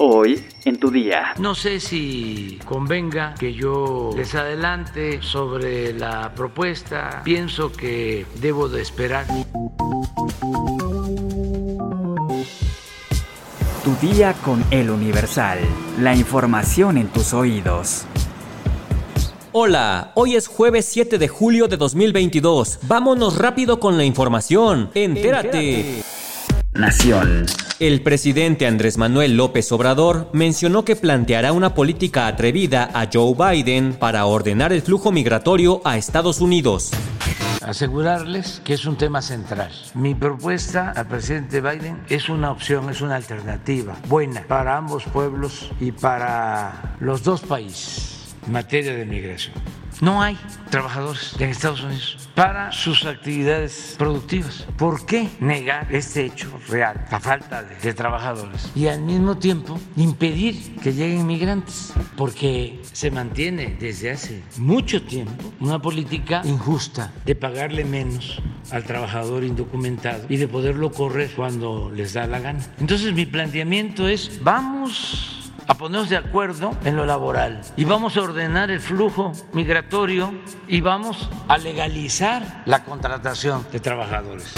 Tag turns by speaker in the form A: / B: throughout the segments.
A: Hoy en tu día.
B: No sé si convenga que yo les adelante sobre la propuesta. Pienso que debo de esperar.
A: Tu día con el Universal. La información en tus oídos.
C: Hola, hoy es jueves 7 de julio de 2022. Vámonos rápido con la información. Entérate.
A: Nación.
C: El presidente Andrés Manuel López Obrador mencionó que planteará una política atrevida a Joe Biden para ordenar el flujo migratorio a Estados Unidos.
B: Asegurarles que es un tema central. Mi propuesta al presidente Biden es una opción, es una alternativa buena para ambos pueblos y para los dos países en materia de migración. No hay trabajadores en Estados Unidos para sus actividades productivas. ¿Por qué negar este hecho real, la falta de, trabajadores? Y al mismo tiempo impedir que lleguen migrantes, porque se mantiene desde hace mucho tiempo una política injusta de pagarle menos al trabajador indocumentado y de poderlo correr cuando les da la gana. Entonces mi planteamiento es, vamos a ponernos de acuerdo en lo laboral y vamos a ordenar el flujo migratorio y vamos a legalizar la contratación de trabajadores.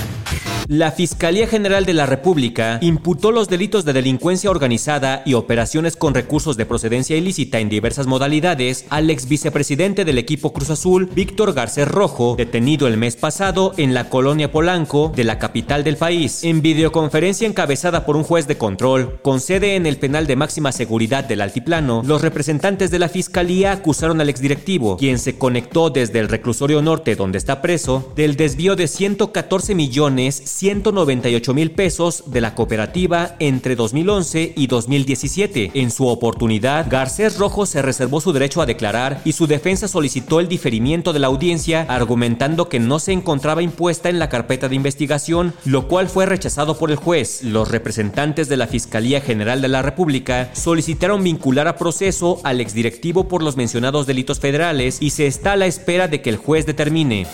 C: La Fiscalía General de la República imputó los delitos de delincuencia organizada y operaciones con recursos de procedencia ilícita en diversas modalidades al ex vicepresidente del equipo Cruz Azul, Víctor Garcés Rojo, detenido el mes pasado en la colonia Polanco de la capital del país. En videoconferencia encabezada por un juez de control, con sede en el penal de máxima seguridad del Altiplano, los representantes de la Fiscalía acusaron al exdirectivo, quien se conectó desde el reclusorio norte donde está preso, del desvío de 114 millones 198 mil pesos de la cooperativa entre 2011 y 2017. En su oportunidad, Garcés Rojo se reservó su derecho a declarar y su defensa solicitó el diferimiento de la audiencia, argumentando que no se encontraba impuesta en la carpeta de investigación, lo cual fue rechazado por el juez. Los representantes de la Fiscalía General de la República solicitaron vincular a proceso al exdirectivo por los mencionados delitos federales y se está a la espera de que el juez determine.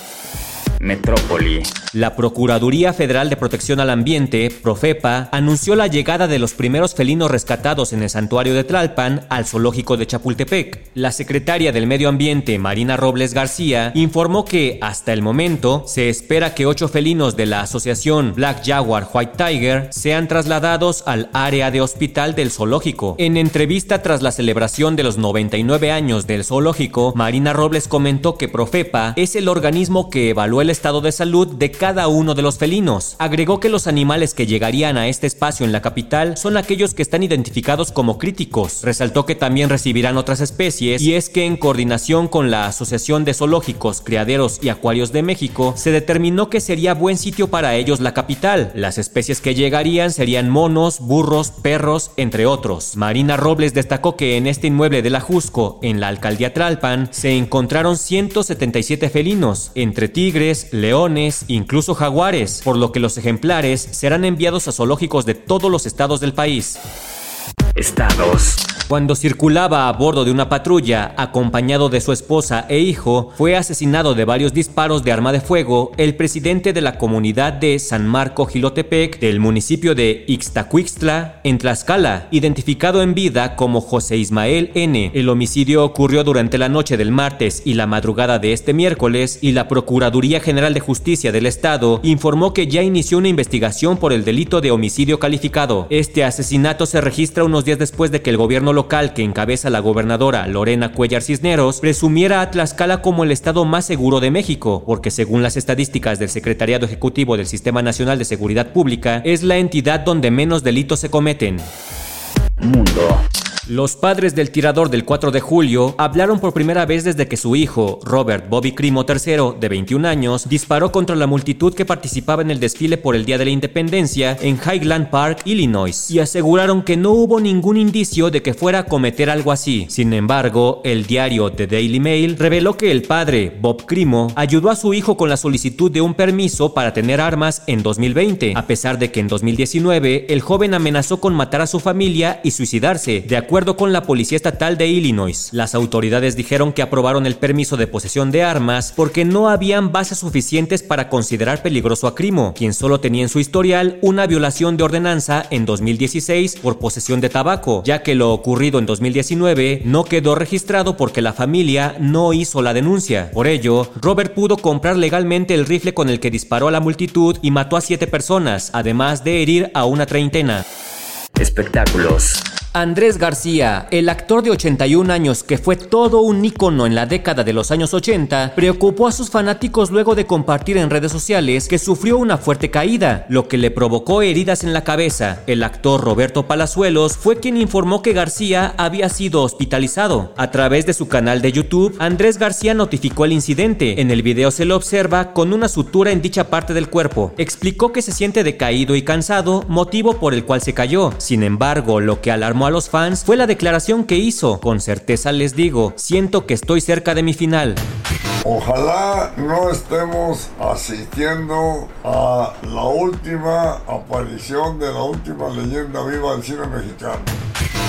A: Metrópoli.
C: La Procuraduría Federal de Protección al Ambiente, Profepa, anunció la llegada de los primeros felinos rescatados en el santuario de Tlalpan al zoológico de Chapultepec. La secretaria del Medio Ambiente, Marina Robles García, informó que, hasta el momento, se espera que ocho felinos de la asociación Black Jaguar White Tiger sean trasladados al área de hospital del zoológico. En entrevista tras la celebración de los 99 años del zoológico, Marina Robles comentó que Profepa es el organismo que evalúa el estado de salud de cada uno de los felinos. Agregó que los animales que llegarían a este espacio en la capital son aquellos que están identificados como críticos. Resaltó que también recibirán otras especies y es que en coordinación con la Asociación de Zoológicos, Criaderos y Acuarios de México, se determinó que sería buen sitio para ellos la capital. Las especies que llegarían serían monos, burros, perros, entre otros. Marina Robles destacó que en este inmueble de la Jusco, en la alcaldía Tralpan, se encontraron 177 felinos, entre tigres, leones, incluso jaguares, por lo que los ejemplares serán enviados a zoológicos de todos los estados del país.
A: Estados.
C: Cuando circulaba a bordo de una patrulla, acompañado de su esposa e hijo, fue asesinado de varios disparos de arma de fuego el presidente de la comunidad de San Marco Gilotepec del municipio de Ixtacuixtla, en Tlaxcala, identificado en vida como José Ismael N. El homicidio ocurrió durante la noche del martes y la madrugada de este miércoles y la Procuraduría General de Justicia del Estado informó que ya inició una investigación por el delito de homicidio calificado. Este asesinato se registra unos días después de que el gobierno local que encabeza la gobernadora Lorena Cuellar Cisneros presumiera a Tlaxcala como el estado más seguro de México, porque según las estadísticas del Secretariado Ejecutivo del Sistema Nacional de Seguridad Pública, es la entidad donde menos delitos se cometen.
A: Mundo.
C: Los padres del tirador del 4 de julio hablaron por primera vez desde que su hijo, Robert Bobby Crimo III, de 21 años, disparó contra la multitud que participaba en el desfile por el Día de la Independencia en Highland Park, Illinois, y aseguraron que no hubo ningún indicio de que fuera a cometer algo así. Sin embargo, el diario The Daily Mail reveló que el padre, Bob Crimo, ayudó a su hijo con la solicitud de un permiso para tener armas en 2020, a pesar de que en 2019 el joven amenazó con matar a su familia y suicidarse, de acuerdo acuerdo con la Policía Estatal de Illinois, las autoridades dijeron que aprobaron el permiso de posesión de armas porque no habían bases suficientes para considerar peligroso a Crimo, quien solo tenía en su historial una violación de ordenanza en 2016 por posesión de tabaco, ya que lo ocurrido en 2019 no quedó registrado porque la familia no hizo la denuncia. Por ello, Robert pudo comprar legalmente el rifle con el que disparó a la multitud y mató a siete personas, además de herir a una treintena.
A: Espectáculos.
C: Andrés García, el actor de 81 años que fue todo un ícono en la década de los años 80, preocupó a sus fanáticos luego de compartir en redes sociales que sufrió una fuerte caída, lo que le provocó heridas en la cabeza. El actor Roberto Palazuelos fue quien informó que García había sido hospitalizado. A través de su canal de YouTube, Andrés García notificó el incidente. En el video se lo observa con una sutura en dicha parte del cuerpo. Explicó que se siente decaído y cansado, motivo por el cual se cayó. Sin embargo, lo que alarmó a los fans fue la declaración que hizo. Con certeza les digo, siento que estoy cerca de mi final.
D: Ojalá no estemos asistiendo a la última aparición de la última leyenda viva del cine mexicano.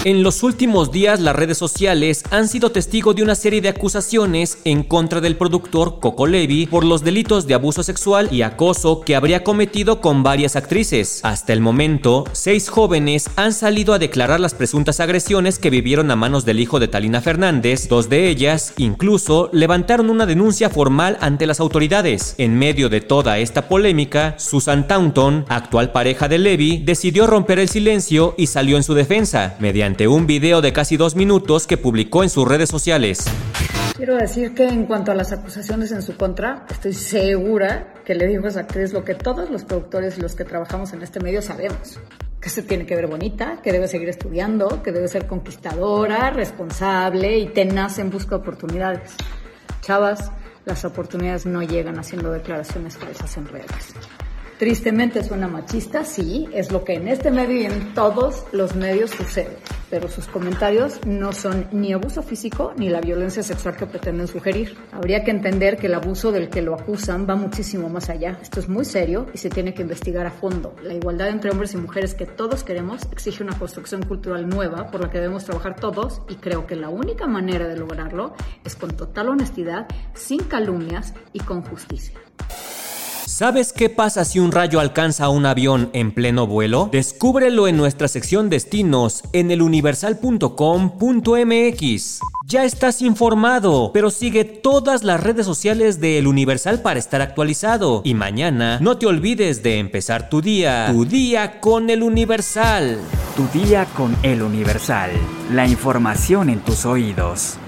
C: En los últimos días las redes sociales han sido testigo de una serie de acusaciones en contra del productor Coco Levi por los delitos de abuso sexual y acoso que habría cometido con varias actrices. Hasta el momento, seis jóvenes han salido a declarar las presuntas agresiones que vivieron a manos del hijo de Talina Fernández, dos de ellas incluso levantaron una denuncia formal ante las autoridades. En medio de toda esta polémica, Susan Taunton, actual pareja de Levi, decidió romper el silencio y salió en su defensa, mediante un video de casi dos minutos que publicó en sus redes sociales.
E: Quiero decir que en cuanto a las acusaciones en su contra, estoy segura que le dijo a esa actriz lo que todos los productores y los que trabajamos en este medio sabemos. Que se tiene que ver bonita, que debe seguir estudiando, que debe ser conquistadora, responsable y tenaz en busca de oportunidades. Chavas, las oportunidades no llegan haciendo declaraciones falsas en redes. Tristemente suena machista, sí, es lo que en este medio y en todos los medios sucede, pero sus comentarios no son ni abuso físico ni la violencia sexual que pretenden sugerir. Habría que entender que el abuso del que lo acusan va muchísimo más allá. Esto es muy serio y se tiene que investigar a fondo. La igualdad entre hombres y mujeres que todos queremos exige una construcción cultural nueva por la que debemos trabajar todos y creo que la única manera de lograrlo es con total honestidad, sin calumnias y con justicia.
C: ¿Sabes qué pasa si un rayo alcanza un avión en pleno vuelo? Descúbrelo en nuestra sección destinos en eluniversal.com.mx. Ya estás informado, pero sigue todas las redes sociales de El Universal para estar actualizado. Y mañana no te olvides de empezar tu día, tu día con El Universal.
A: Tu día con El Universal. La información en tus oídos.